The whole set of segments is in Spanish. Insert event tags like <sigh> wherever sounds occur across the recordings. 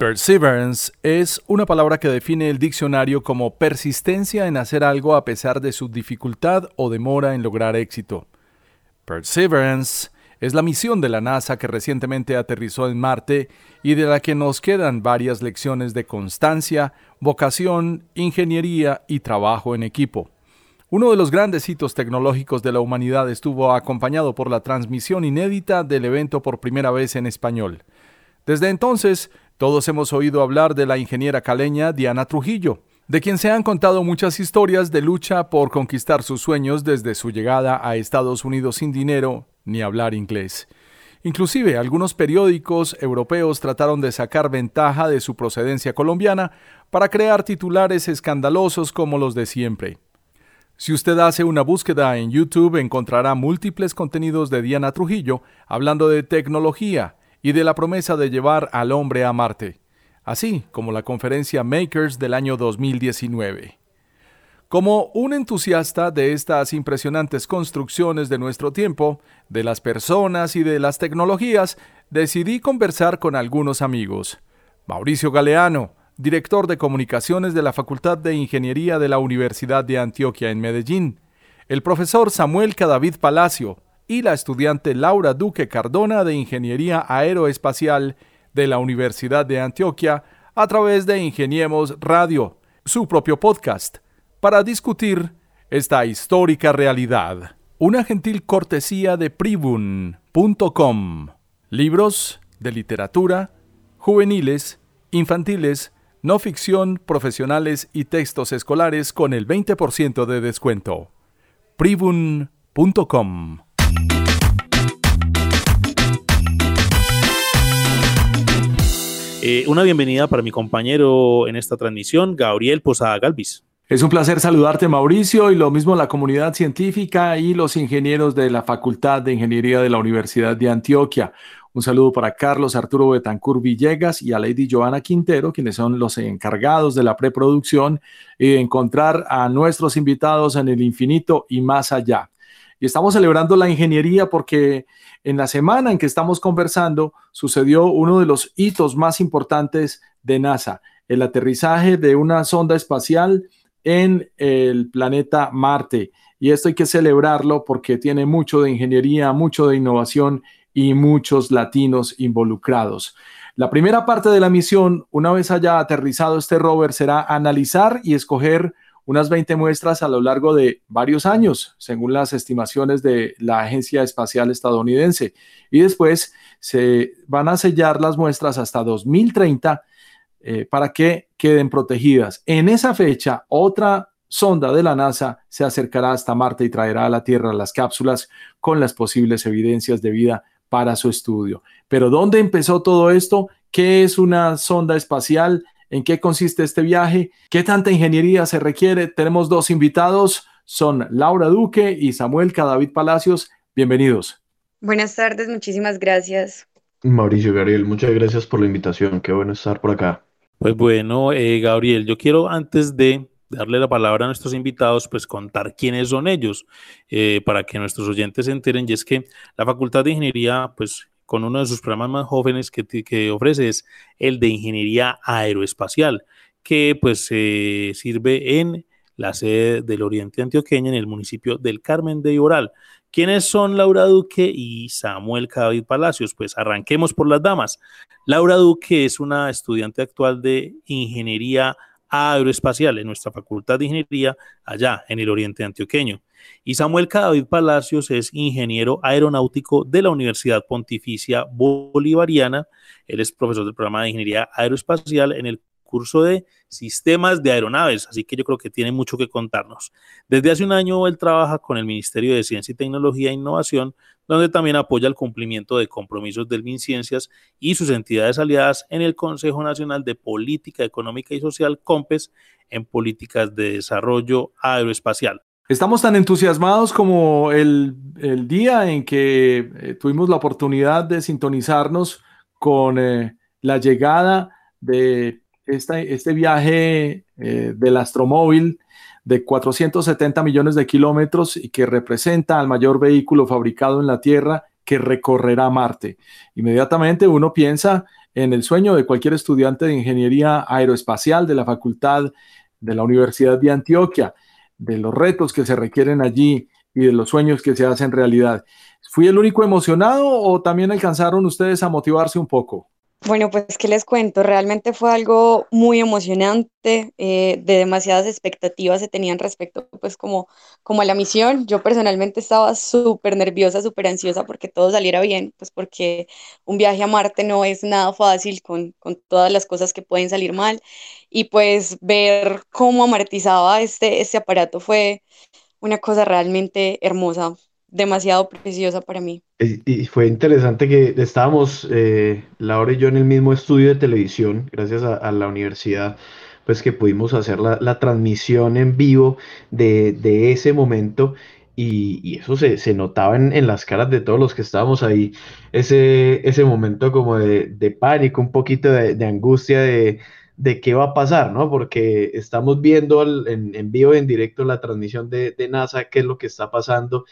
Perseverance es una palabra que define el diccionario como persistencia en hacer algo a pesar de su dificultad o demora en lograr éxito. Perseverance es la misión de la NASA que recientemente aterrizó en Marte y de la que nos quedan varias lecciones de constancia, vocación, ingeniería y trabajo en equipo. Uno de los grandes hitos tecnológicos de la humanidad estuvo acompañado por la transmisión inédita del evento por primera vez en español. Desde entonces, todos hemos oído hablar de la ingeniera caleña Diana Trujillo, de quien se han contado muchas historias de lucha por conquistar sus sueños desde su llegada a Estados Unidos sin dinero ni hablar inglés. Inclusive algunos periódicos europeos trataron de sacar ventaja de su procedencia colombiana para crear titulares escandalosos como los de siempre. Si usted hace una búsqueda en YouTube encontrará múltiples contenidos de Diana Trujillo hablando de tecnología, y de la promesa de llevar al hombre a Marte, así como la conferencia Makers del año 2019. Como un entusiasta de estas impresionantes construcciones de nuestro tiempo, de las personas y de las tecnologías, decidí conversar con algunos amigos. Mauricio Galeano, director de comunicaciones de la Facultad de Ingeniería de la Universidad de Antioquia en Medellín, el profesor Samuel Cadavid Palacio, y la estudiante Laura Duque Cardona de Ingeniería Aeroespacial de la Universidad de Antioquia a través de Ingeniemos Radio, su propio podcast, para discutir esta histórica realidad. Una gentil cortesía de pribun.com. Libros de literatura, juveniles, infantiles, no ficción, profesionales y textos escolares con el 20% de descuento. pribun.com. Eh, una bienvenida para mi compañero en esta transmisión, Gabriel Posada Galvis. Es un placer saludarte, Mauricio, y lo mismo la comunidad científica y los ingenieros de la Facultad de Ingeniería de la Universidad de Antioquia. Un saludo para Carlos Arturo Betancur Villegas y a Lady Joana Quintero, quienes son los encargados de la preproducción y de encontrar a nuestros invitados en el infinito y más allá. Y estamos celebrando la ingeniería porque en la semana en que estamos conversando sucedió uno de los hitos más importantes de NASA, el aterrizaje de una sonda espacial en el planeta Marte. Y esto hay que celebrarlo porque tiene mucho de ingeniería, mucho de innovación y muchos latinos involucrados. La primera parte de la misión, una vez haya aterrizado este rover, será analizar y escoger unas 20 muestras a lo largo de varios años, según las estimaciones de la Agencia Espacial Estadounidense. Y después se van a sellar las muestras hasta 2030 eh, para que queden protegidas. En esa fecha, otra sonda de la NASA se acercará hasta Marte y traerá a la Tierra las cápsulas con las posibles evidencias de vida para su estudio. Pero ¿dónde empezó todo esto? ¿Qué es una sonda espacial? En qué consiste este viaje, qué tanta ingeniería se requiere. Tenemos dos invitados, son Laura Duque y Samuel Cadavid Palacios. Bienvenidos. Buenas tardes, muchísimas gracias. Mauricio Gabriel, muchas gracias por la invitación. Qué bueno estar por acá. Pues bueno, eh, Gabriel, yo quiero antes de darle la palabra a nuestros invitados, pues contar quiénes son ellos, eh, para que nuestros oyentes se enteren. Y es que la Facultad de Ingeniería, pues con uno de sus programas más jóvenes que, ofrece es el de ingeniería aeroespacial, que pues sirve en la sede del Oriente Antioqueño en el municipio del Carmen de Iboral. ¿Quiénes son Laura Duque y Samuel David Palacios? Pues arranquemos por las damas. Laura Duque es una estudiante actual de ingeniería Aeroespacial en nuestra Facultad de Ingeniería allá en el Oriente Antioqueño. Y Samuel Cadavid Palacios es ingeniero aeronáutico de la Universidad Pontificia Bolivariana. Él es profesor del programa de Ingeniería Aeroespacial en el curso de sistemas de aeronaves, así que yo creo que tiene mucho que contarnos. Desde hace un año él trabaja con el Ministerio de Ciencia y Tecnología e Innovación, donde también apoya el cumplimiento de compromisos del MinCiencias y sus entidades aliadas en el Consejo Nacional de Política Económica y Social, COMPES, en políticas de desarrollo aeroespacial. Estamos tan entusiasmados como el, día en que eh, tuvimos la oportunidad de sintonizarnos con eh, la llegada de este viaje eh, del astromóvil de 470 millones de kilómetros y que representa al mayor vehículo fabricado en la Tierra que recorrerá Marte. Inmediatamente uno piensa en el sueño de cualquier estudiante de ingeniería aeroespacial de la Facultad de la Universidad de Antioquia, de los retos que se requieren allí y de los sueños que se hacen realidad. ¿Fui el único emocionado o también alcanzaron ustedes a motivarse un poco? Bueno, pues qué les cuento, realmente fue algo muy emocionante, eh, de demasiadas expectativas se tenían respecto pues como, como a la misión. Yo personalmente estaba súper nerviosa, súper ansiosa porque todo saliera bien, pues porque un viaje a Marte no es nada fácil con, con todas las cosas que pueden salir mal. Y pues ver cómo amartizaba este, este aparato fue una cosa realmente hermosa demasiado preciosa para mí. Y, fue interesante que estábamos, eh, Laura y yo, en el mismo estudio de televisión, gracias a, la universidad, pues que pudimos hacer la, transmisión en vivo de, ese momento. Y, eso se, notaba en, las caras de todos los que estábamos ahí, ese, ese momento como de, pánico, un poquito de, angustia de, qué va a pasar, ¿no? Porque estamos viendo en, en vivo, en directo, la transmisión de, NASA, qué es lo que está pasando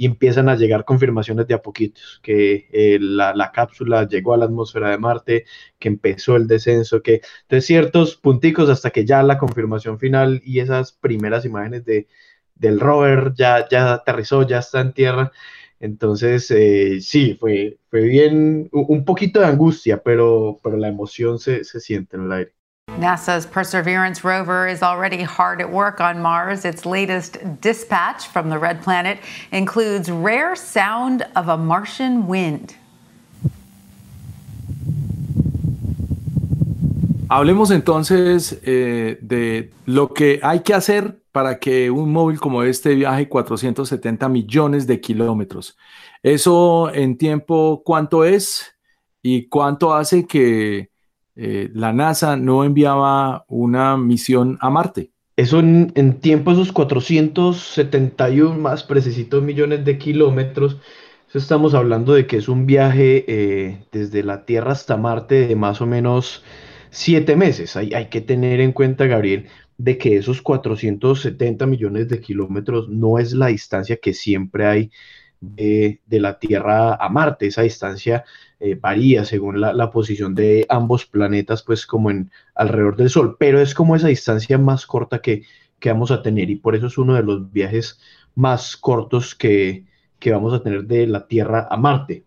y empiezan a llegar confirmaciones de a poquitos, que eh, la, cápsula llegó a la atmósfera de Marte, que empezó el descenso, que entonces ciertos punticos hasta que ya la confirmación final y esas primeras imágenes de, del rover ya, ya aterrizó, ya está en tierra. Entonces, eh, sí, fue, fue bien, un poquito de angustia, pero, pero la emoción se, se siente en el aire. NASA's Perseverance rover is already hard at work on Mars. Its latest dispatch from the red planet includes rare sound of a Martian wind. Hablemos entonces eh, de lo que hay que hacer para que un móvil como este viaje 470 millones de kilómetros. Eso en tiempo, ¿cuánto es? ¿Y cuánto hace que eh, la NASA no enviaba una misión a Marte. Eso en, tiempo, esos 471 más precisitos millones de kilómetros, estamos hablando de que es un viaje eh, desde la Tierra hasta Marte de más o menos siete meses. Hay, hay que tener en cuenta, Gabriel, de que esos 470 millones de kilómetros no es la distancia que siempre hay de, la Tierra a Marte. Esa distancia eh, varía según la, posición de ambos planetas, pues como en alrededor del Sol, pero es como esa distancia más corta que, que vamos a tener y por eso es uno de los viajes más cortos que, que vamos a tener de la Tierra a Marte.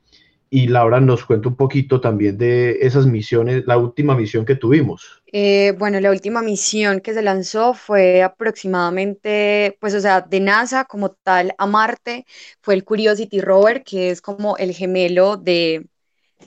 Y Laura nos cuenta un poquito también de esas misiones, la última misión que tuvimos. Eh, bueno, la última misión que se lanzó fue aproximadamente, pues, o sea, de NASA como tal a Marte, fue el Curiosity Rover, que es como el gemelo de,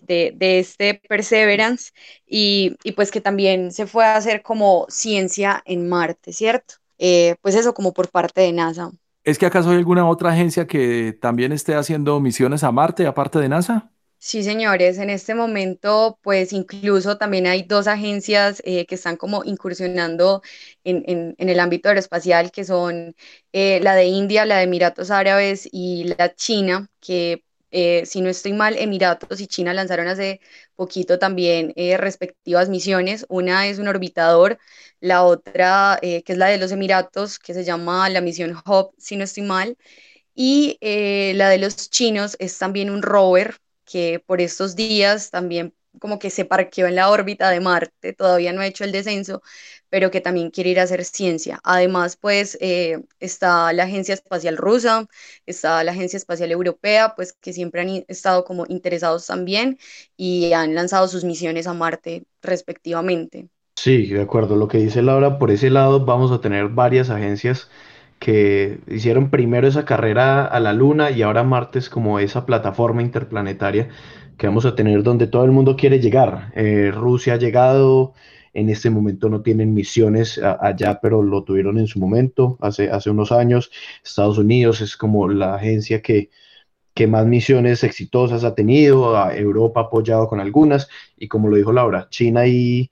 de, este Perseverance, y, pues que también se fue a hacer como ciencia en Marte, ¿cierto? Eh, pues eso como por parte de NASA. ¿Es que acaso hay alguna otra agencia que también esté haciendo misiones a Marte aparte de NASA? Sí, señores, en este momento, pues incluso también hay dos agencias eh, que están como incursionando en, el ámbito aeroespacial, que son eh, la de India, la de Emiratos Árabes y la China, que eh, si no estoy mal, Emiratos y China lanzaron hace poquito también respectivas misiones. Una es un orbitador, la otra, que es la de los Emiratos, que se llama la misión HOP, si no estoy mal. Y la de los chinos es también un rover que por estos días también como que se parqueó en la órbita de Marte, todavía no ha hecho el descenso, pero que también quiere ir a hacer ciencia. Además, pues eh, está la Agencia Espacial Rusa, está la Agencia Espacial Europea, pues que siempre han estado como interesados también y han lanzado sus misiones a Marte respectivamente. Sí, de acuerdo. Lo que dice Laura, por ese lado vamos a tener varias agencias que hicieron primero esa carrera a la Luna y ahora Marte es como esa plataforma interplanetaria que vamos a tener donde todo el mundo quiere llegar. Eh, Rusia ha llegado, en este momento no tienen misiones allá, pero lo tuvieron en su momento, hace, hace unos años. Estados Unidos es como la agencia que, que más misiones exitosas ha tenido, a Europa ha apoyado con algunas, y como lo dijo Laura, China y,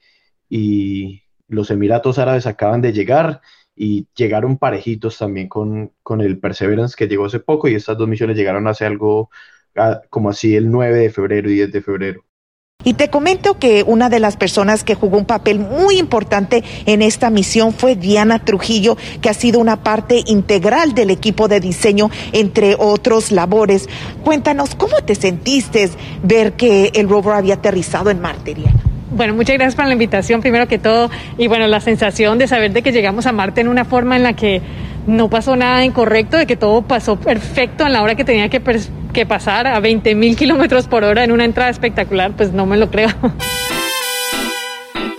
y los Emiratos Árabes acaban de llegar y llegaron parejitos también con, con el Perseverance que llegó hace poco y estas dos misiones llegaron hace algo ah, como así el 9 de febrero y 10 de febrero. Y te comento que una de las personas que jugó un papel muy importante en esta misión fue Diana Trujillo, que ha sido una parte integral del equipo de diseño, entre otros labores. Cuéntanos, ¿cómo te sentiste ver que el rover había aterrizado en Marte, Diana? Bueno, muchas gracias por la invitación, primero que todo, y bueno, la sensación de saber de que llegamos a Marte en una forma en la que no pasó nada incorrecto, de que todo pasó perfecto en la hora que tenía que, que pasar a 20 mil kilómetros por hora en una entrada espectacular, pues no me lo creo.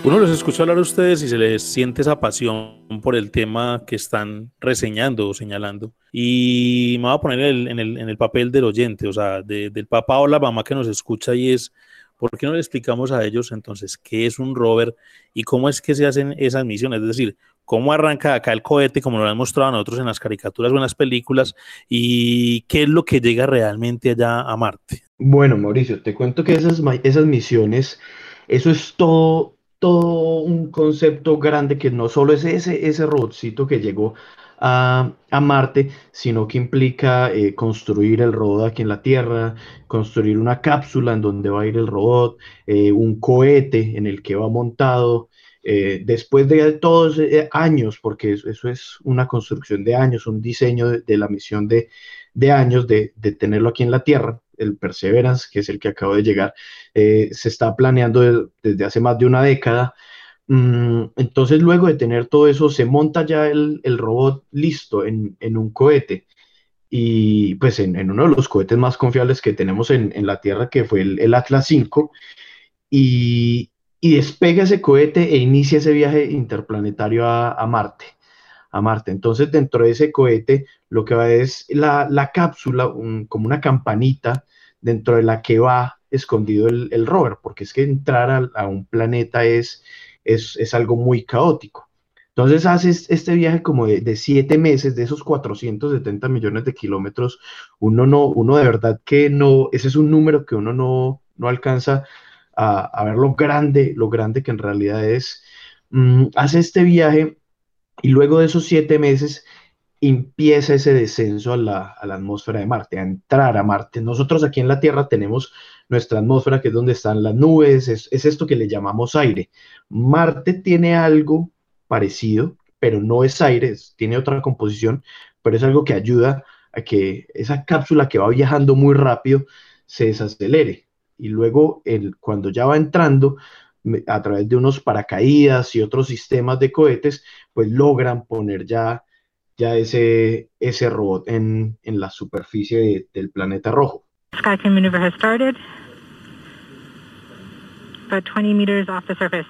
Uno los escucha hablar a ustedes y se les siente esa pasión por el tema que están reseñando o señalando. Y me voy a poner en el, en el, papel del oyente, o sea, del papá o la mamá que nos escucha y es, ¿por qué no le explicamos a ellos entonces qué es un rover y cómo es que se hacen esas misiones? Es decir, cómo arranca acá el cohete, como lo han mostrado a nosotros en las caricaturas o en las películas, y qué es lo que llega realmente allá a Marte. Bueno, Mauricio, te cuento que esas, misiones, eso es todo, todo un concepto grande que no solo es ese, ese robotcito que llegó a, Marte, sino que implica eh, construir el robot aquí en la Tierra, construir una cápsula en donde va a ir el robot, eh, un cohete en el que va montado. Eh, después de todos años, porque eso, es una construcción de años, un diseño de, la misión de, años de, tenerlo aquí en la Tierra, el Perseverance, que es el que acabo de llegar, se está planeando desde hace más de una década entonces, luego de tener todo eso, se monta ya el, robot listo en, un cohete. Y pues en, uno de los cohetes más confiables que tenemos en, la Tierra, que fue el, Atlas 5. Y, despega ese cohete e inicia ese viaje interplanetario a, Marte. A Marte. Entonces, dentro de ese cohete, lo que va es la, cápsula, como una campanita, dentro de la que va escondido el, rover, porque es que entrar a un planeta es es, algo muy caótico. Entonces haces este viaje como de, siete meses, de esos 470 millones de kilómetros, uno no, uno de verdad que no, ese es un número que uno no, no alcanza a, ver lo grande, lo grande que en realidad es. Mm, hace este viaje y luego de esos siete meses empieza ese descenso a la, atmósfera de Marte, a entrar a Marte. Nosotros aquí en la Tierra tenemos nuestra atmósfera, que es donde están las nubes, es, esto que le llamamos aire. Marte tiene algo parecido, pero no es aire, tiene otra composición, pero es algo que ayuda a que esa cápsula que va viajando muy rápido se desacelere. Y luego, el, cuando ya va entrando, a través de unos paracaídas y otros sistemas de cohetes, pues logran poner ya ya ese, ese robot en, en la superficie de, del planeta rojo. Skycam maneuver has started. About 20 meters off the surface.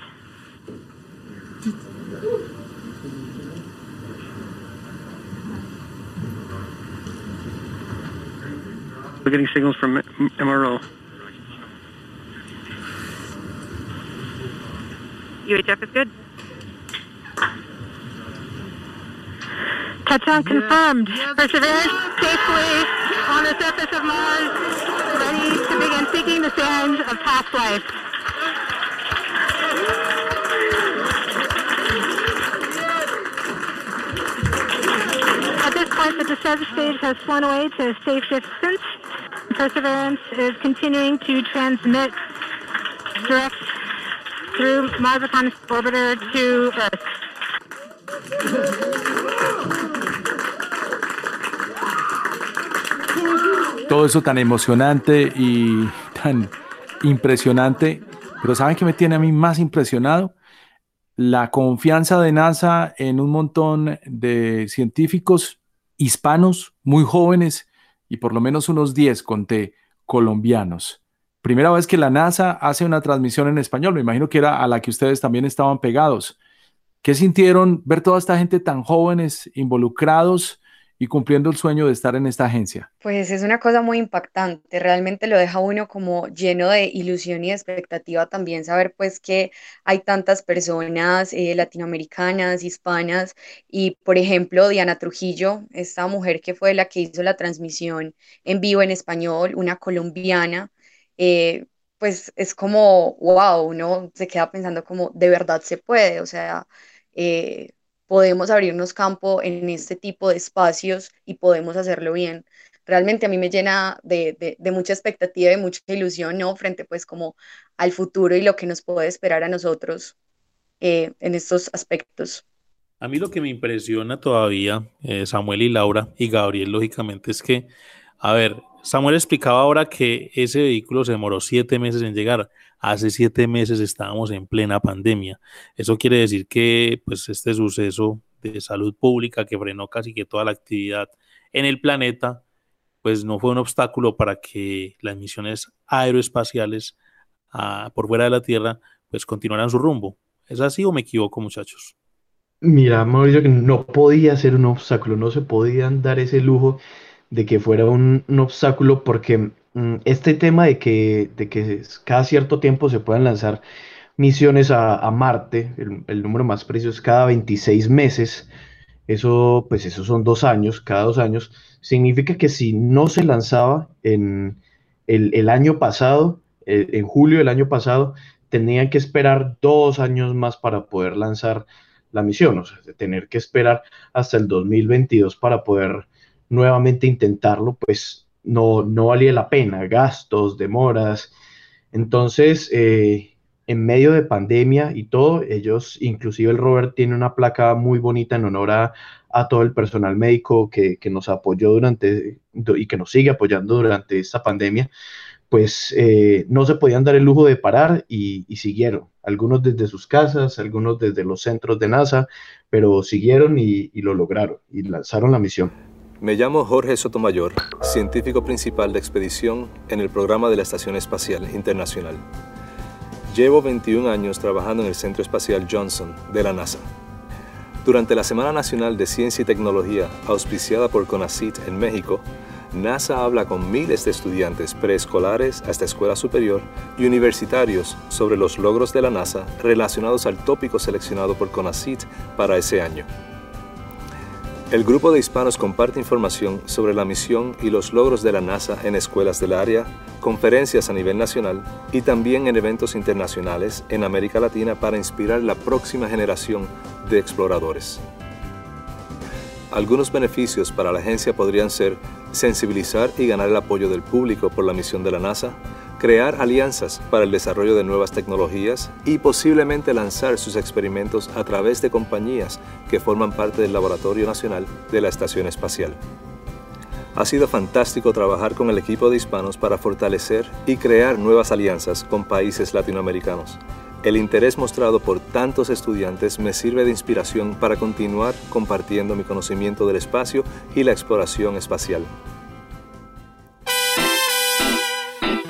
We're getting signals from MRO. UHF is good. Touchdown yes. confirmed. Yes. Perseverance safely on the surface of Mars, ready to begin seeking the sands of past life. At this point, the descent stage has flown away to a safe distance. Perseverance is continuing to transmit direct through Mars Reconnaissance Orbiter to Earth. Todo eso tan emocionante y tan impresionante. Pero ¿saben qué me tiene a mí más impresionado? La confianza de NASA en un montón de científicos hispanos muy jóvenes y por lo menos unos 10 conté colombianos. primera vez que la NASA hace una transmisión en español. Me imagino que era a la que ustedes también estaban pegados. ¿Qué sintieron ver toda esta gente tan jóvenes involucrados y cumpliendo el sueño de estar en esta agencia? Pues es una cosa muy impactante, realmente lo deja uno como lleno de ilusión y expectativa también saber pues que hay tantas personas eh, latinoamericanas, hispanas y por ejemplo Diana Trujillo, esta mujer que fue la que hizo la transmisión en vivo en español, una colombiana, eh, pues es como, wow, uno se queda pensando como de verdad se puede, o sea... Eh, podemos abrirnos campo en este tipo de espacios y podemos hacerlo bien. Realmente a mí me llena de, mucha expectativa y mucha ilusión, ¿no? Frente pues como al futuro y lo que nos puede esperar a nosotros eh, en estos aspectos. A mí lo que me impresiona todavía, eh, Samuel y Laura y Gabriel, lógicamente, es que, a ver, Samuel explicaba ahora que ese vehículo se demoró siete meses en llegar. Hace siete meses estábamos en plena pandemia. Eso quiere decir que pues, este suceso de salud pública que frenó casi que toda la actividad en el planeta, pues no fue un obstáculo para que las misiones aeroespaciales ah, por fuera de la Tierra pues continuaran su rumbo. ¿Es así o me equivoco, muchachos? Mira, Mauricio, que no podía ser un obstáculo, no se podían dar ese lujo de que fuera un obstáculo porque este tema de que, de que cada cierto tiempo se puedan lanzar misiones a, Marte, el, número más preciso es cada 26 meses, eso pues eso son dos años, cada dos años, significa que si no se lanzaba en el, año pasado, eh, en julio del año pasado, tenían que esperar dos años más para poder lanzar la misión, o sea, tener que esperar hasta el 2022 para poder nuevamente intentarlo, pues no, no valía la pena, gastos, demoras. Entonces, eh, en medio de pandemia y todo, ellos, inclusive el Robert tiene una placa muy bonita en honor a, todo el personal médico que, nos apoyó durante y que nos sigue apoyando durante esta pandemia, pues eh, no se podían dar el lujo de parar y, siguieron. Algunos desde sus casas, algunos desde los centros de NASA, pero siguieron y lo lograron y lanzaron la misión. Me llamo Jorge Sotomayor, científico principal de expedición en el programa de la Estación Espacial Internacional. Llevo 21 años trabajando en el Centro Espacial Johnson de la NASA. Durante la Semana Nacional de Ciencia y Tecnología, auspiciada por CONACYT en México, NASA habla con miles de estudiantes preescolares hasta escuela superior y universitarios sobre los logros de la NASA relacionados al tópico seleccionado por CONACYT para ese año. El grupo de hispanos comparte información sobre la misión y los logros de la NASA en escuelas del área, conferencias a nivel nacional y también en eventos internacionales en América Latina para inspirar la próxima generación de exploradores. Algunos beneficios para la agencia podrían ser sensibilizar y ganar el apoyo del público por la misión de la NASA, crear alianzas para el desarrollo de nuevas tecnologías y posiblemente lanzar sus experimentos a través de compañías que forman parte del Laboratorio Nacional de la Estación Espacial. Ha sido fantástico trabajar con el equipo de hispanos para fortalecer y crear nuevas alianzas con países latinoamericanos. El interés mostrado por tantos estudiantes me sirve de inspiración para continuar compartiendo mi conocimiento del espacio y la exploración espacial.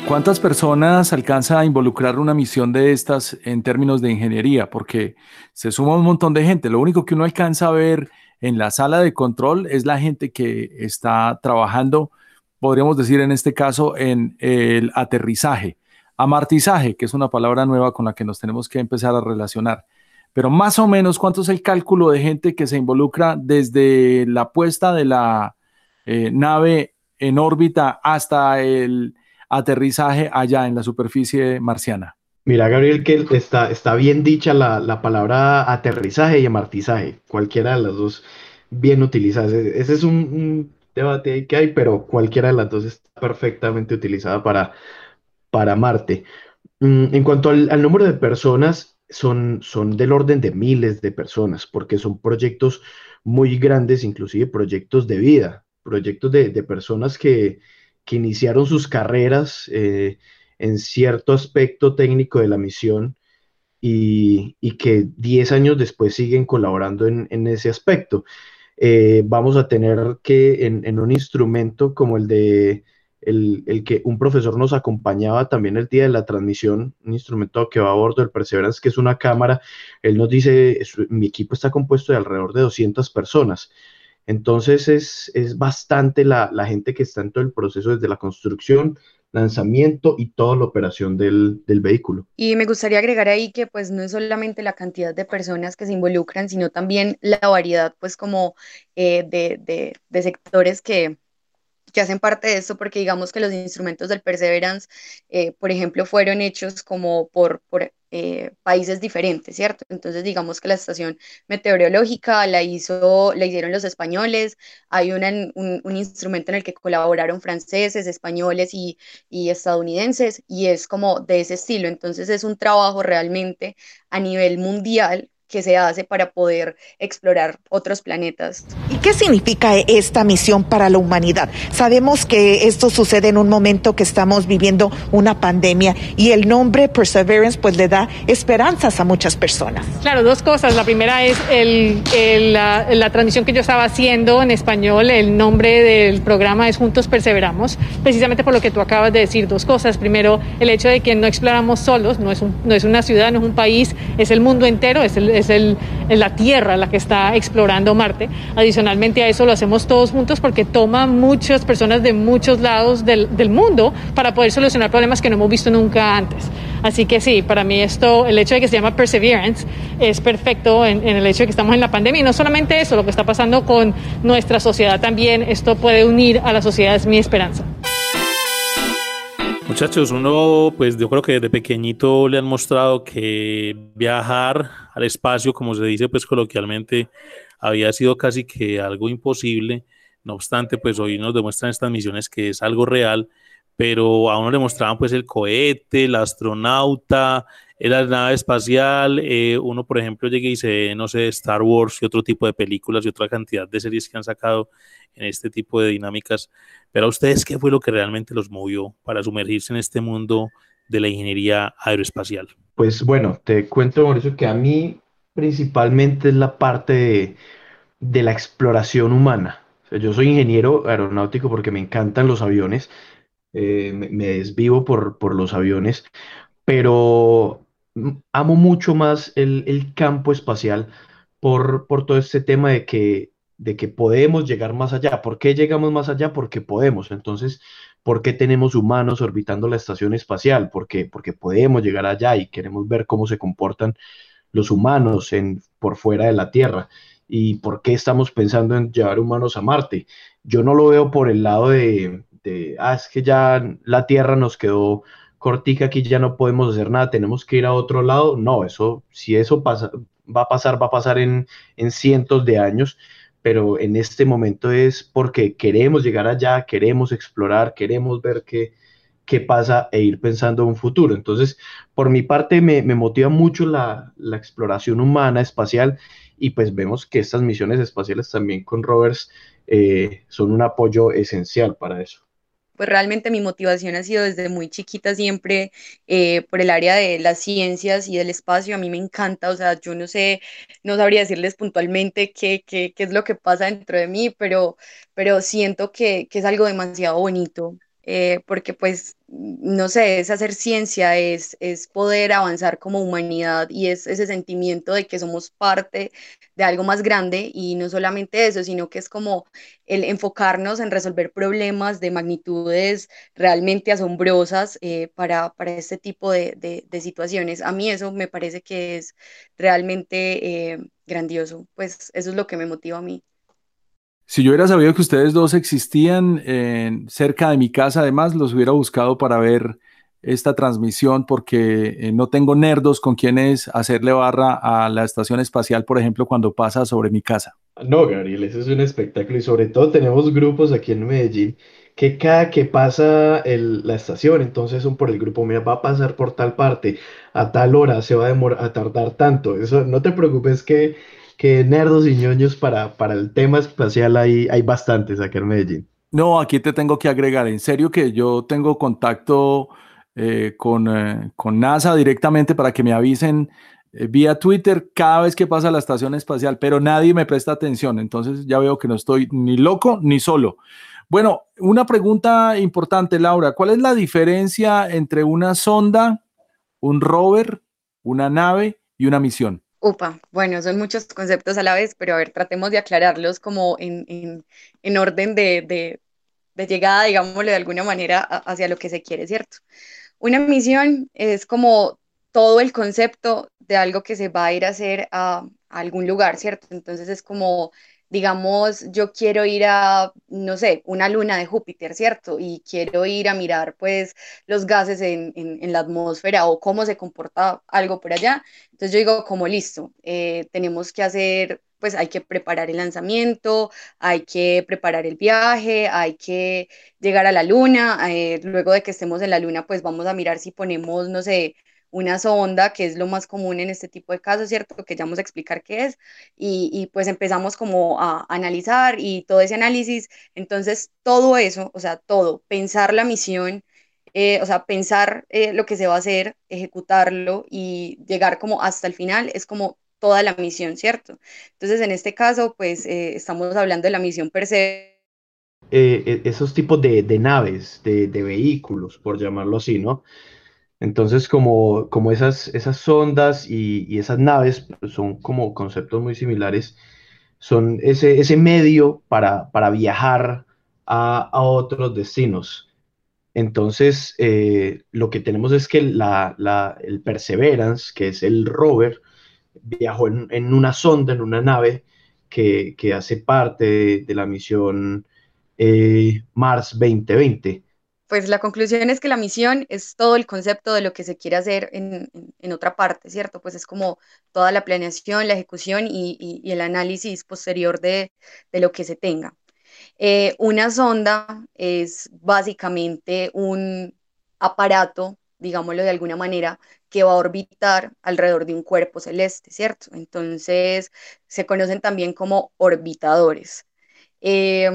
¿Cuántas personas alcanza a involucrar una misión de estas en términos de ingeniería? Porque se suma un montón de gente. Lo único que uno alcanza a ver en la sala de control es la gente que está trabajando, podríamos decir en este caso, en el aterrizaje, amartizaje, que es una palabra nueva con la que nos tenemos que empezar a relacionar. Pero más o menos, ¿cuánto es el cálculo de gente que se involucra desde la puesta de la eh, nave en órbita hasta el aterrizaje allá en la superficie marciana. Mira, Gabriel, que está, está bien dicha la, palabra aterrizaje y amartizaje, cualquiera de las dos bien utilizadas. Ese es un, debate que hay, pero cualquiera de las dos está perfectamente utilizada para, para Marte. Mm, en cuanto al, número de personas, son, son del orden de miles de personas, porque son proyectos muy grandes, inclusive proyectos de vida, proyectos de, de personas que, que iniciaron sus carreras eh, en cierto aspecto técnico de la misión y, que 10 años después siguen colaborando en, ese aspecto. Eh, vamos a tener que en, un instrumento como el de el, el, que un profesor nos acompañaba también el día de la transmisión, un instrumento que va a bordo del Perseverance, que es una cámara, él nos dice, mi equipo está compuesto de alrededor de 200 personas. Entonces es, es bastante la, la, gente que está en todo el proceso desde la construcción, lanzamiento y toda la operación del, del, vehículo. Y me gustaría agregar ahí que pues no es solamente la cantidad de personas que se involucran, sino también la variedad pues como eh, de, de, sectores que, que hacen parte de esto, porque digamos que los instrumentos del Perseverance, eh, por ejemplo, fueron hechos como por eh, países diferentes, ¿cierto? Entonces, digamos que la estación meteorológica la, hizo, la hicieron los españoles, hay un, un, instrumento en el que colaboraron franceses, españoles y, y estadounidenses, y es como de ese estilo. Entonces, es un trabajo realmente a nivel mundial que se hace para poder explorar otros planetas. ¿Y qué significa esta misión para la humanidad? Sabemos que esto sucede en un momento que estamos viviendo una pandemia y el nombre Perseverance pues le da esperanzas a muchas personas. Claro, dos cosas. La primera es el, la, la, transmisión que yo estaba haciendo en español. El nombre del programa es Juntos Perseveramos, precisamente por lo que tú acabas de decir. Dos cosas. Primero, el hecho de que no exploramos solos, no es, un, no es una ciudad, no es un país, es el mundo entero, es el es el, la Tierra la que está explorando Marte. Adicionalmente a eso lo hacemos todos juntos porque toma muchas personas de muchos lados del, del mundo para poder solucionar problemas que no hemos visto nunca antes. Así que sí, para mí esto, el hecho de que se llama Perseverance es perfecto en, en, el hecho de que estamos en la pandemia y no solamente eso, lo que está pasando con nuestra sociedad también, esto puede unir a la sociedad, es mi esperanza. Muchachos, uno, pues yo creo que desde pequeñito le han mostrado que viajar al espacio, como se dice pues coloquialmente, había sido casi que algo imposible. No obstante, pues hoy nos demuestran estas misiones que es algo real, pero a uno le mostraban pues el cohete, el astronauta, la nave espacial. Eh, uno, por ejemplo, llega y dice, no sé, Star Wars y otro tipo de películas y otra cantidad de series que han sacado en este tipo de dinámicas. Pero a ustedes, ¿qué fue lo que realmente los movió para sumergirse en este mundo de la ingeniería aeroespacial? Pues bueno, te cuento, Mauricio, que a mí principalmente es la parte de, la exploración humana. yo soy ingeniero aeronáutico porque me encantan los aviones, eh, me, desvivo por, por los aviones, pero amo mucho más el, el campo espacial por, por todo este tema de que de que podemos llegar más allá. ¿Por qué llegamos más allá? Porque podemos. Entonces, ¿por qué tenemos humanos orbitando la estación espacial? Porque podemos llegar allá y queremos ver cómo se comportan los humanos en, por fuera de la Tierra. ¿Y por qué estamos pensando en llevar humanos a Marte? Yo no lo veo por el lado de, de ah, es que ya la Tierra nos quedó cortica, aquí ya no podemos hacer nada, tenemos que ir a otro lado. No, eso, si eso pasa, va a pasar, va a pasar en, en cientos de años pero en este momento es porque queremos llegar allá, queremos explorar, queremos ver qué, qué pasa e ir pensando en un futuro. Entonces, por mi parte, me, me motiva mucho la, la, exploración humana, espacial, y pues vemos que estas misiones espaciales también con rovers eh, son un apoyo esencial para eso pues realmente mi motivación ha sido desde muy chiquita siempre eh, por el área de las ciencias y del espacio. A mí me encanta, o sea, yo no sé, no sabría decirles puntualmente qué, qué, qué es lo que pasa dentro de mí, pero, pero siento que, que es algo demasiado bonito. Eh, porque pues, no sé, es hacer ciencia, es, es poder avanzar como humanidad y es ese sentimiento de que somos parte de algo más grande y no solamente eso, sino que es como el enfocarnos en resolver problemas de magnitudes realmente asombrosas eh, para, para, este tipo de, de, situaciones. A mí eso me parece que es realmente eh, grandioso, pues eso es lo que me motiva a mí. Si yo hubiera sabido que ustedes dos existían cerca de mi casa, además los hubiera buscado para ver esta transmisión porque eh, no tengo nerdos con quienes hacerle barra a la estación espacial, por ejemplo, cuando pasa sobre mi casa. No, Gabriel, eso es un espectáculo y sobre todo tenemos grupos aquí en Medellín que cada que pasa la estación, entonces son por el grupo, mira, va a pasar por tal parte, a tal hora, se va a, demorar, a tardar tanto. Eso, no te preocupes que que nerdos y ñoños para, para el tema espacial hay, hay bastantes aquí en Medellín. No, aquí te tengo que agregar, en serio que yo tengo contacto eh, con, eh, con, NASA directamente para que me avisen eh, vía Twitter cada vez que pasa la estación espacial, pero nadie me presta atención, entonces ya veo que no estoy ni loco ni solo. Bueno, una pregunta importante, Laura, ¿cuál es la diferencia entre una sonda, un rover, una nave y una misión? Upa, bueno, son muchos conceptos a la vez, pero a ver, tratemos de aclararlos como en, orden de, de, llegada, digámoslo de alguna manera, hacia lo que se quiere, ¿cierto? Una misión es como todo el concepto de algo que se va a ir a hacer a, algún lugar, ¿cierto? Entonces es como, digamos, yo quiero ir a, no sé, una luna de Júpiter, ¿cierto? Y quiero ir a mirar, pues, los gases en, la atmósfera o cómo se comporta algo por allá. Entonces yo digo, como listo, eh, tenemos que hacer pues hay que preparar el lanzamiento, hay que preparar el viaje, hay que llegar a la luna, eh, luego de que estemos en la luna, pues vamos a mirar si ponemos, no sé, una sonda, que es lo más común en este tipo de casos, ¿cierto? Que ya vamos a explicar qué es, y, pues empezamos como a analizar y todo ese análisis, entonces todo eso, o sea, todo, pensar la misión, eh, o sea, pensar eh, lo que se va a hacer, ejecutarlo y llegar como hasta el final, es como toda la misión, ¿cierto? Entonces, en este caso, pues eh, estamos hablando de la misión per se. esos tipos de, naves, de, de, vehículos, por llamarlo así, ¿no? Entonces, como, como esas, esas sondas y, esas naves pues, son como conceptos muy similares, son ese, ese medio para, para viajar a, otros destinos. Entonces, eh, lo que tenemos es que la, el Perseverance, que es el rover, viajó en, una sonda, en una nave que, hace parte de, la misión eh, Mars 2020 pues la conclusión es que la misión es todo el concepto de lo que se quiere hacer en, otra parte, ¿cierto? Pues es como toda la planeación, la ejecución y, el análisis posterior de, lo que se tenga. Eh, una sonda es básicamente un aparato, digámoslo de alguna manera, que va a orbitar alrededor de un cuerpo celeste, ¿cierto? Entonces se conocen también como orbitadores. Eh,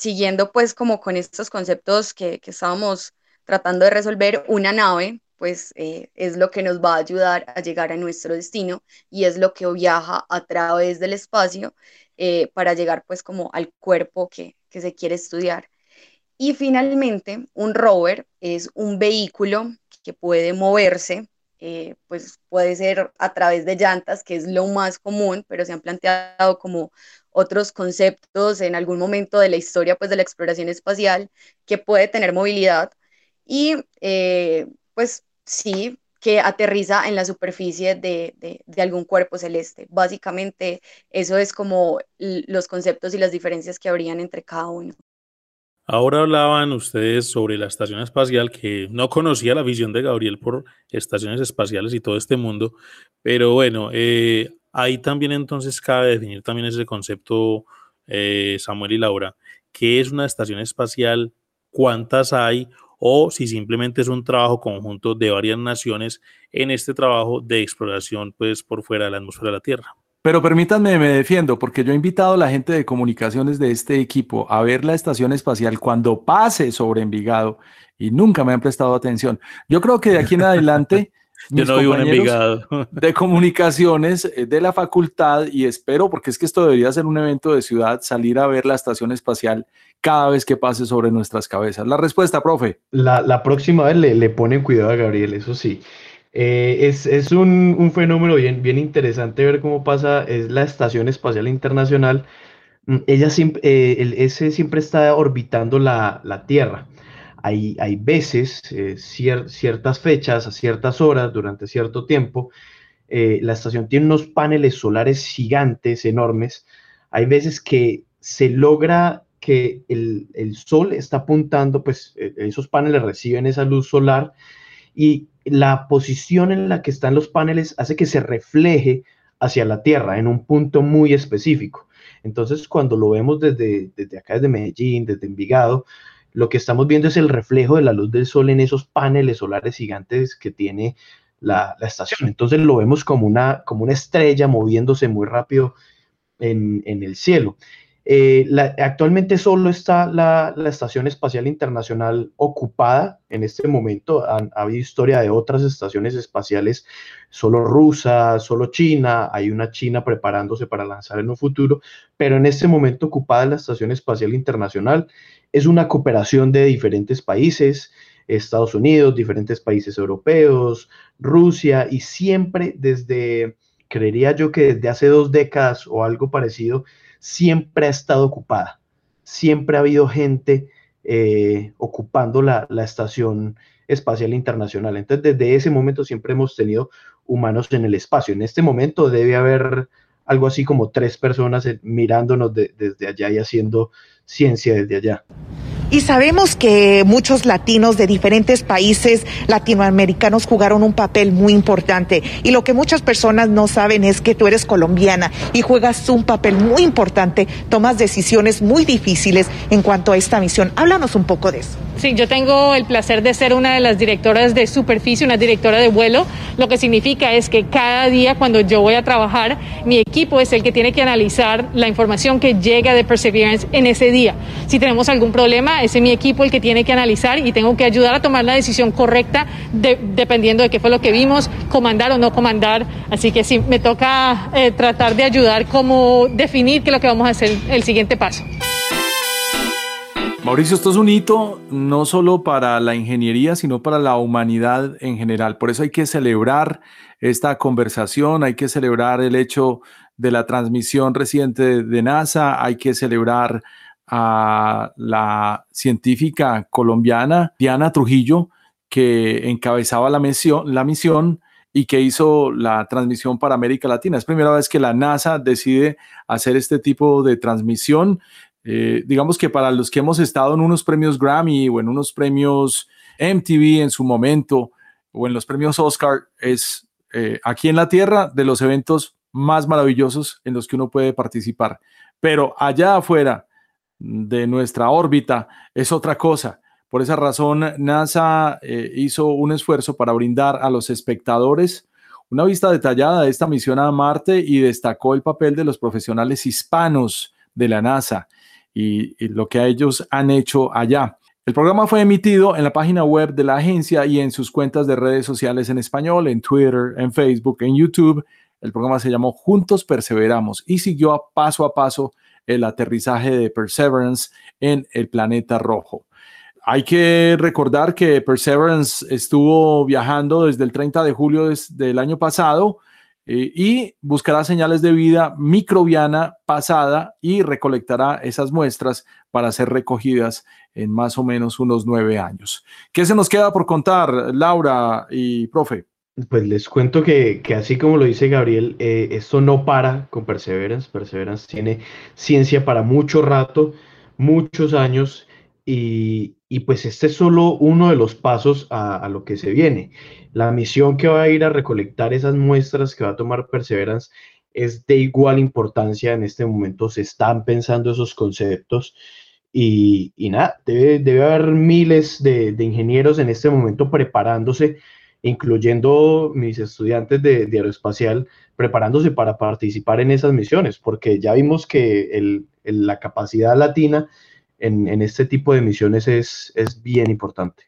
siguiendo pues como con estos conceptos que, estábamos tratando de resolver, una nave pues eh, es lo que nos va a ayudar a llegar a nuestro destino y es lo que viaja a través del espacio eh, para llegar pues como al cuerpo que, se quiere estudiar. Y finalmente, un rover es un vehículo que puede moverse, eh, pues puede ser a través de llantas, que es lo más común, pero se han planteado como otros conceptos en algún momento de la historia pues, de la exploración espacial que puede tener movilidad y eh, pues sí que aterriza en la superficie de, de, algún cuerpo celeste. Básicamente eso es como los conceptos y las diferencias que habrían entre cada uno. Ahora hablaban ustedes sobre la estación espacial, que no conocía la visión de Gabriel por estaciones espaciales y todo este mundo, pero bueno, eh, Ahí también entonces cabe definir también ese concepto, eh, Samuel y Laura, qué es una estación espacial, cuántas hay o si simplemente es un trabajo conjunto de varias naciones en este trabajo de exploración pues por fuera de la atmósfera de la Tierra. Pero permítanme, me defiendo, porque yo he invitado a la gente de comunicaciones de este equipo a ver la estación espacial cuando pase sobre Envigado y nunca me han prestado atención. Yo creo que de aquí en adelante <laughs> Yo no vivo en Envigado. de comunicaciones eh, de la facultad y espero, porque es que esto debería ser un evento de ciudad, salir a ver la estación espacial cada vez que pase sobre nuestras cabezas. La respuesta, profe. La, próxima vez le, le, ponen cuidado a Gabriel, eso sí. Eh, es, un, fenómeno bien, bien interesante ver cómo pasa, es la Estación Espacial Internacional. Mm, ella siempre, eh, ese siempre está orbitando la, la Tierra hay, veces, eh, ciertas fechas, a ciertas horas, durante cierto tiempo, eh, la estación tiene unos paneles solares gigantes, enormes. Hay veces que se logra que el, sol está apuntando, pues e, esos paneles reciben esa luz solar y la posición en la que están los paneles hace que se refleje hacia la Tierra en un punto muy específico. Entonces, cuando lo vemos desde, desde acá, desde Medellín, desde Envigado, lo que estamos viendo es el reflejo de la luz del sol en esos paneles solares gigantes que tiene la, estación. Entonces lo vemos como una, como una estrella moviéndose muy rápido en, el cielo. Eh, actualmente solo está la, Estación Espacial Internacional ocupada en este momento. ha habido historia de otras estaciones espaciales, solo rusa, solo China. Hay una China preparándose para lanzar en un futuro, pero en este momento ocupada la Estación Espacial Internacional. Es una cooperación de diferentes países. Estados Unidos, diferentes países europeos, Rusia, y siempre desde, creería yo que desde hace dos décadas o algo parecido, siempre ha estado ocupada. Siempre ha habido gente eh, ocupando la, la, Estación Espacial Internacional. Entonces, desde ese momento siempre hemos tenido humanos en el espacio. En este momento debe haber algo así como tres personas eh, mirándonos desde allá y haciendo ciencia desde allá. Y sabemos que muchos latinos de diferentes países latinoamericanos jugaron un papel muy importante. Y lo que muchas personas no saben es que tú eres colombiana y juegas un papel muy importante, tomas decisiones muy difíciles en cuanto a esta misión. Háblanos un poco de eso. Sí, yo tengo el placer de ser una de las directoras de superficie, una directora de vuelo. Lo que significa es que cada día cuando yo voy a trabajar, mi equipo es el que tiene que analizar la información que llega de Perseverance en ese día. Si tenemos algún problema, es mi equipo el que tiene que analizar y tengo que ayudar a tomar la decisión correcta dependiendo de qué fue lo que vimos, comandar o no comandar. Así que sí, me toca eh, tratar de ayudar cómo definir qué es lo que vamos a hacer el siguiente paso. Mauricio, esto es un hito no solo para la ingeniería, sino para la humanidad en general. Por eso hay que celebrar esta conversación, hay que celebrar el hecho de la transmisión reciente de NASA, hay que celebrar a la científica colombiana Diana Trujillo, que encabezaba la misión, la misión y que hizo la transmisión para América Latina. Es primera vez que la NASA decide hacer este tipo de transmisión eh, digamos que para los que hemos estado en unos premios Grammy o en unos premios MTV en su momento o en los premios Oscar, es eh, aquí en la Tierra de los eventos más maravillosos en los que uno puede participar. Pero allá afuera de nuestra órbita es otra cosa. Por esa razón, NASA eh, hizo un esfuerzo para brindar a los espectadores una vista detallada de esta misión a Marte y destacó el papel de los profesionales hispanos de la NASA y, lo que ellos han hecho allá. El programa fue emitido en la página web de la agencia y en sus cuentas de redes sociales en español, en Twitter, en Facebook, en YouTube. El programa se llamó Juntos Perseveramos y siguió paso a paso el aterrizaje de Perseverance en el planeta rojo. Hay que recordar que Perseverance estuvo viajando desde el 30 de julio del año pasado eh, y buscará señales de vida microbiana pasada y recolectará esas muestras para ser recogidas en más o menos unos nueve años. ¿Qué se nos queda por contar, Laura y profe? Pues les cuento que, así como lo dice Gabriel, eh, esto no para con Perseverance. Perseverance tiene ciencia para mucho rato, muchos años, y, pues este es solo uno de los pasos a, a lo que se viene. La misión que va a ir a recolectar esas muestras que va a tomar Perseverance es de igual importancia en este momento. Se están pensando esos conceptos y, nada, debe, haber miles de, ingenieros en este momento preparándose, incluyendo mis estudiantes de, aeroespacial, preparándose para participar en esas misiones, porque ya vimos que la capacidad latina en, este tipo de misiones es, es bien importante.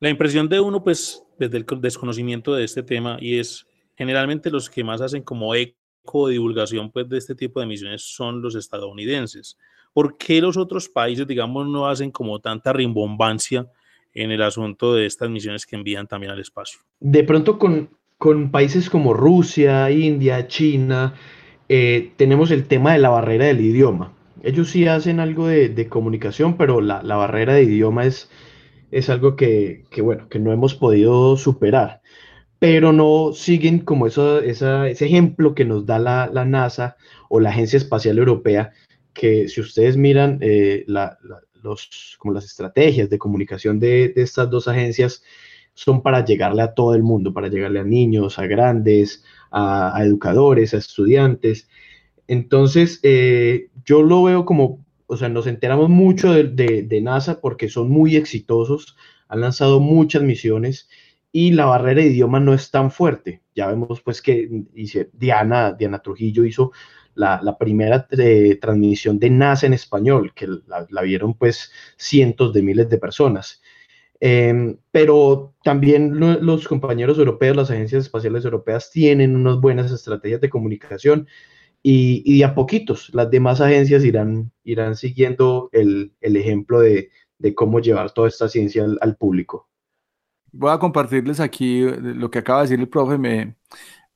La impresión de uno, pues, desde el desconocimiento de este tema, y es generalmente los que más hacen como eco o divulgación, pues, de este tipo de misiones son los estadounidenses. ¿Por qué los otros países, digamos, no hacen como tanta rimbombancia en el asunto de estas misiones que envían también al espacio? De pronto con, con países como Rusia, India, China, eh, tenemos el tema de la barrera del idioma. Ellos sí hacen algo de, de comunicación, pero la, la barrera de idioma es es algo que, bueno, que no hemos podido superar, pero no siguen como eso, ese ejemplo que nos da la, NASA o la Agencia Espacial Europea, que si ustedes miran eh, los, como las estrategias de comunicación de, estas dos agencias, son para llegarle a todo el mundo, para llegarle a niños, a grandes, a, educadores, a estudiantes. Entonces, eh, yo lo veo como o sea, nos enteramos mucho de, NASA porque son muy exitosos, han lanzado muchas misiones y la barrera de idioma no es tan fuerte. Ya vemos pues que dice Diana, Diana Trujillo hizo la, primera eh, transmisión de NASA en español, que la, vieron pues cientos de miles de personas. Em, pero también los compañeros europeos, las agencias espaciales europeas tienen unas buenas estrategias de comunicación y, y a poquitos las demás agencias irán, irán siguiendo el, ejemplo de, cómo llevar toda esta ciencia al, público. Voy a compartirles aquí lo que acaba de decir el profe,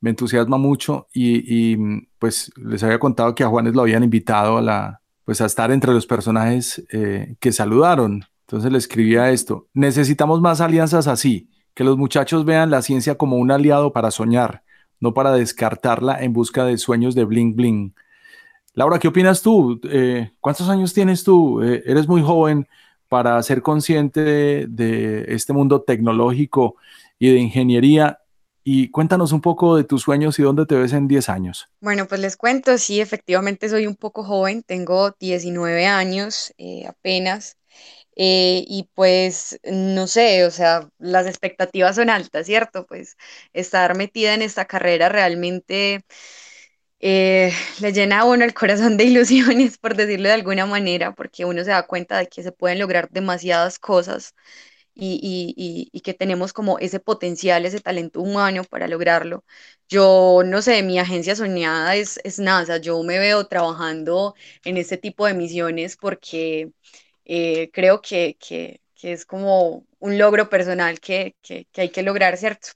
me entusiasma mucho y, pues les había contado que a Juanes lo habían invitado a, la, pues, a estar entre los personajes eh, que saludaron. Entonces le escribía esto, necesitamos más alianzas así, que los muchachos vean la ciencia como un aliado para soñar, no para descartarla en busca de sueños de bling bling. Laura, ¿qué opinas tú? Eh, ¿Cuántos años tienes tú? Eh, eres muy joven para ser consciente de este mundo tecnológico y de ingeniería y cuéntanos un poco de tus sueños y dónde te ves en 10 años. Bueno, pues les cuento, sí, efectivamente soy un poco joven, tengo 19 años eh, apenas. Eh, y pues no sé, o sea, las expectativas son altas, ¿cierto? Pues estar metida en esta carrera realmente eh, le llena a uno el corazón de <laughs> ilusiones, por decirlo de alguna manera, porque uno se da cuenta de que se pueden lograr demasiadas cosas y, que tenemos como ese potencial, ese talento humano para lograrlo. Yo, no sé, mi agencia soñada es, es NASA, yo me veo trabajando en este tipo de misiones porque eh, creo que, es como un logro personal que, hay que lograr, ¿cierto?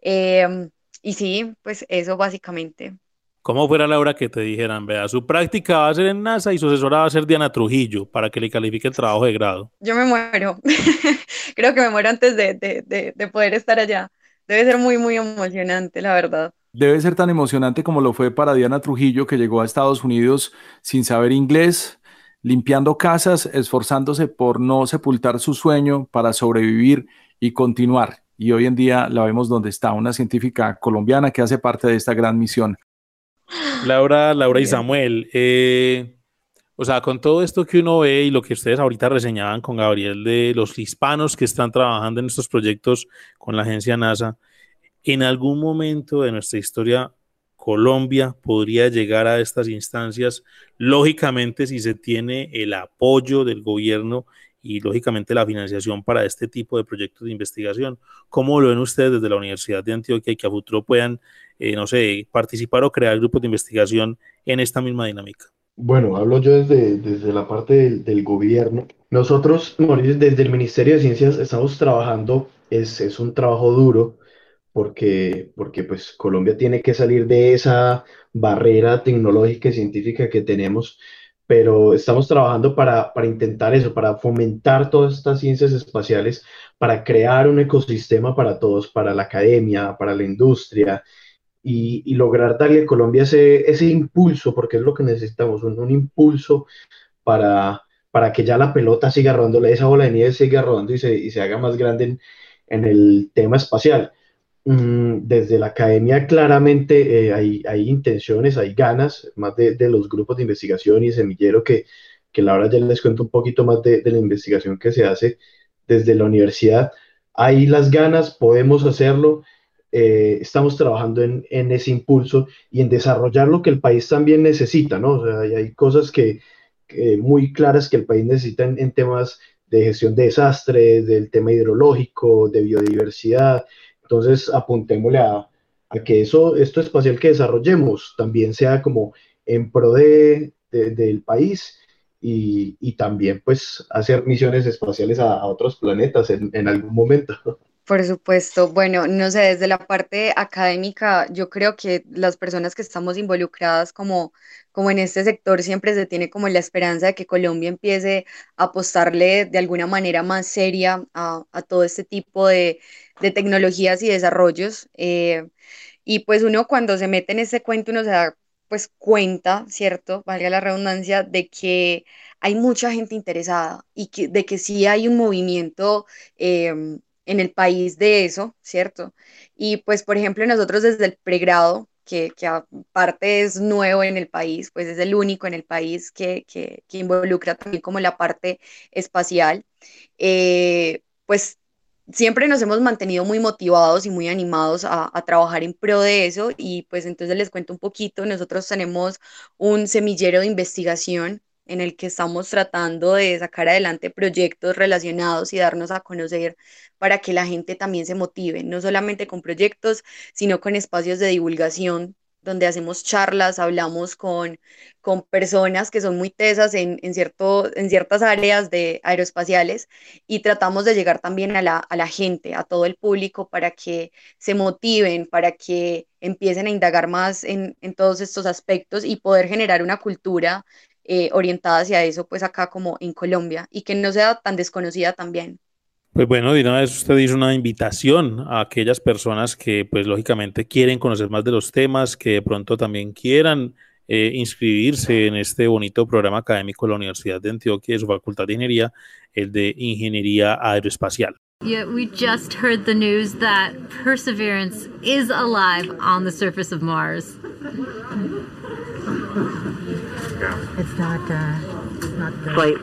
Em, y sí, pues eso básicamente. ¿Cómo fuera Laura que te dijeran, vea, su práctica va a ser en NASA y su asesora va a ser Diana Trujillo para que le califique el trabajo de grado? Yo me muero. <laughs> Creo que me muero antes de, de, poder estar allá. Debe ser muy, muy emocionante, la verdad. Debe ser tan emocionante como lo fue para Diana Trujillo, que llegó a Estados Unidos sin saber inglés, limpiando casas, esforzándose por no sepultar su sueño para sobrevivir y continuar. Y hoy en día la vemos donde está, una científica colombiana que hace parte de esta gran misión. Laura, Laura y Samuel, eh, o sea, con todo esto que uno ve y lo que ustedes ahorita reseñaban con Gabriel de los hispanos que están trabajando en estos proyectos con la agencia NASA, en algún momento de nuestra historia, Colombia podría llegar a estas instancias, lógicamente si se tiene el apoyo del gobierno y lógicamente la financiación para este tipo de proyectos de investigación. ¿Cómo lo ven ustedes desde la Universidad de Antioquia y que a futuro puedan, eh, no sé, participar o crear grupos de investigación en esta misma dinámica? Bueno, hablo yo desde, desde la parte del, gobierno. Nosotros, desde el Ministerio de Ciencias estamos trabajando, es, es un trabajo duro, porque, porque pues Colombia tiene que salir de esa barrera tecnológica y científica que tenemos pero estamos trabajando para, para, intentar eso, para fomentar todas estas ciencias espaciales, para crear un ecosistema para todos, para la academia, para la industria, y, lograr darle a Colombia ese, ese, impulso, porque es lo que necesitamos, un, un, impulso para, para que ya la pelota siga rodando, esa bola de nieve siga rodando y se, y se haga más grande en, en el tema espacial. Mm, desde la academia claramente eh, hay, hay, intenciones, hay ganas, más de, de, los grupos de investigación y semillero que, que Laura ya les cuento un poquito más de, de, la investigación que se hace desde la universidad. Hay las ganas, podemos hacerlo, eh, estamos trabajando en, en, ese impulso y en desarrollar lo que el país también necesita, ¿no? O sea, hay, hay cosas que, que, muy claras que el país necesita en, en temas de gestión de desastres, del tema hidrológico, de biodiversidad, entonces, apuntémosle a, que eso, esto espacial que desarrollemos también sea como en pro de, del país y, también pues hacer misiones espaciales a, otros planetas en, en, algún momento. <laughs> Por supuesto, bueno, no sé, desde la parte académica, yo creo que las personas que estamos involucradas como, como en este sector siempre se tiene como la esperanza de que Colombia empiece a apostarle de alguna manera más seria a, a todo este tipo de, de tecnologías y desarrollos. Eh, y pues uno cuando se mete en ese cuento, uno se da pues cuenta, ¿cierto? Valga la redundancia, de que hay mucha gente interesada y que, de que sí hay un movimiento em, en el país de eso, ¿cierto? Y pues, por ejemplo, nosotros desde el pregrado, que, que aparte es nuevo en el país, pues es el único en el país que, que, que involucra también como la parte espacial, eh, pues siempre nos hemos mantenido muy motivados y muy animados a, trabajar en pro de eso y pues entonces les cuento un poquito, nosotros tenemos un semillero de investigación en el que estamos tratando de sacar adelante proyectos relacionados y darnos a conocer para que la gente también se motive, no solamente con proyectos, sino con espacios de divulgación donde hacemos charlas, hablamos con, con personas que son muy tesas en, en, cierto, en ciertas áreas de aeroespaciales y tratamos de llegar también a la, a la gente, a todo el público, para que se motiven, para que empiecen a indagar más en, en todos estos aspectos y poder generar una cultura eh, orientada hacia eso, pues acá como en Colombia, y que no sea tan desconocida también. Pues bueno, de una vez usted hizo una invitación a aquellas personas que pues lógicamente quieren conocer más de los temas, que de pronto también quieran eh, inscribirse en este bonito programa académico de la Universidad de Antioquia y su Facultad de Ingeniería, el de Ingeniería Aeroespacial. Yeah, we just heard the news that Perseverance is alive on the surface of Mars. It's not, uh, not Flight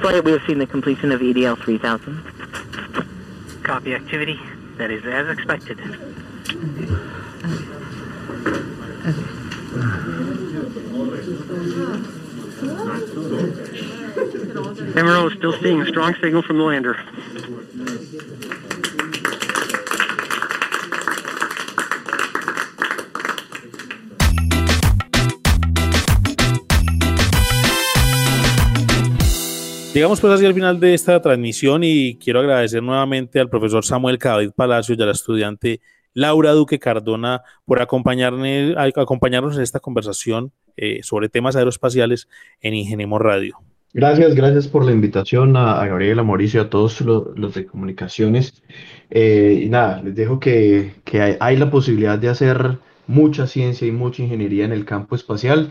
Flight, we have seen the completion of EDL 3000. Copy activity. That is as expected. MRO is still seeing a strong signal from the lander. Llegamos pues así al final de esta transmisión y quiero agradecer nuevamente al profesor Samuel Cadavid Palacios y a la estudiante Laura Duque Cardona por acompañarnos, acompañarnos en esta conversación eh, sobre temas aeroespaciales en Ingeniemos Radio. Gracias, gracias por la invitación a, Gabriela, Mauricio, a todos los, de comunicaciones. Eh, y nada, les dejo que, hay la posibilidad de hacer mucha ciencia y mucha ingeniería en el campo espacial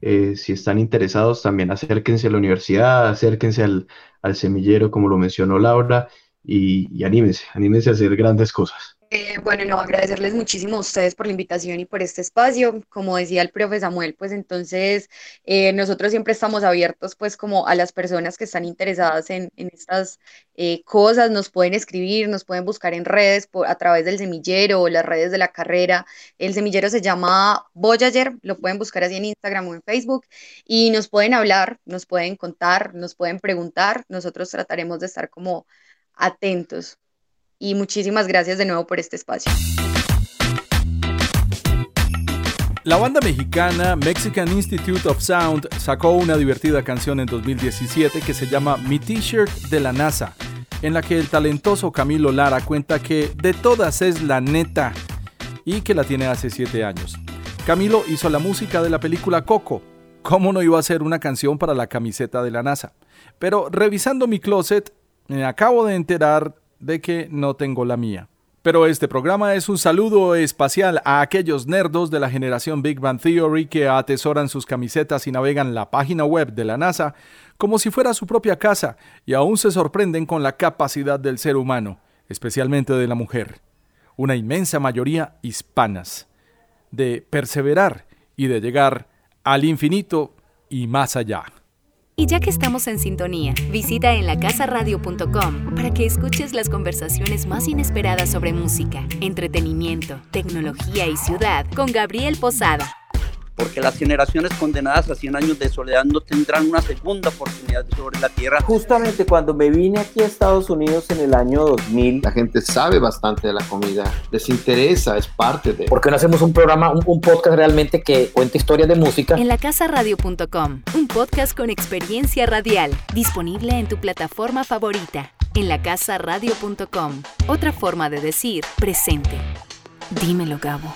eh, si están interesados, también acérquense a la universidad, acérquense al, semillero, como lo mencionó Laura, y, y anímense, anímense a hacer grandes cosas. Eh, bueno, no, agradecerles muchísimo a ustedes por la invitación y por este espacio. Como decía el profe Samuel, pues entonces eh, nosotros siempre estamos abiertos pues como a las personas que están interesadas en, estas eh, cosas, nos pueden escribir, nos pueden buscar en redes a través del semillero o las redes de la carrera. El semillero se llama Voyager, lo pueden buscar así en Instagram o en Facebook y nos pueden hablar, nos pueden contar, nos pueden preguntar. Nosotros trataremos de estar como atentos y muchísimas gracias de nuevo por este espacio. La banda mexicana Mexican Institute of Sound sacó una divertida canción en 2017 que se llama Mi T-shirt de la NASA, en la que el talentoso Camilo Lara cuenta que de todas es la neta y que la tiene hace 7 años. Camilo hizo la música de la película Coco. ¿Cómo no iba a ser una canción para la camiseta de la NASA? Pero revisando mi closet, me acabo de enterar de que no tengo la mía. Pero este programa es un saludo espacial a aquellos nerdos de la generación Big Bang Theory que atesoran sus camisetas y navegan la página web de la NASA como si fuera su propia casa y aún se sorprenden con la capacidad del ser humano, especialmente de la mujer, una inmensa mayoría hispanas, de perseverar y de llegar al infinito y más allá. Y ya que estamos en sintonía, visita en lacasaradio.com para que escuches las conversaciones más inesperadas sobre música, entretenimiento, tecnología y ciudad con Gabriel Posada porque las generaciones condenadas a 100 años de soledad no tendrán una segunda oportunidad sobre la tierra. Justamente cuando me vine aquí a Estados Unidos en el año 2000, la gente sabe bastante de la comida, les interesa, es parte de... ¿Por qué no hacemos un programa, un, podcast realmente que cuente historias de música? En lacasaradio.com, un podcast con experiencia radial, disponible en tu plataforma favorita. En lacasaradio.com, otra forma de decir presente. Dímelo, Gabo.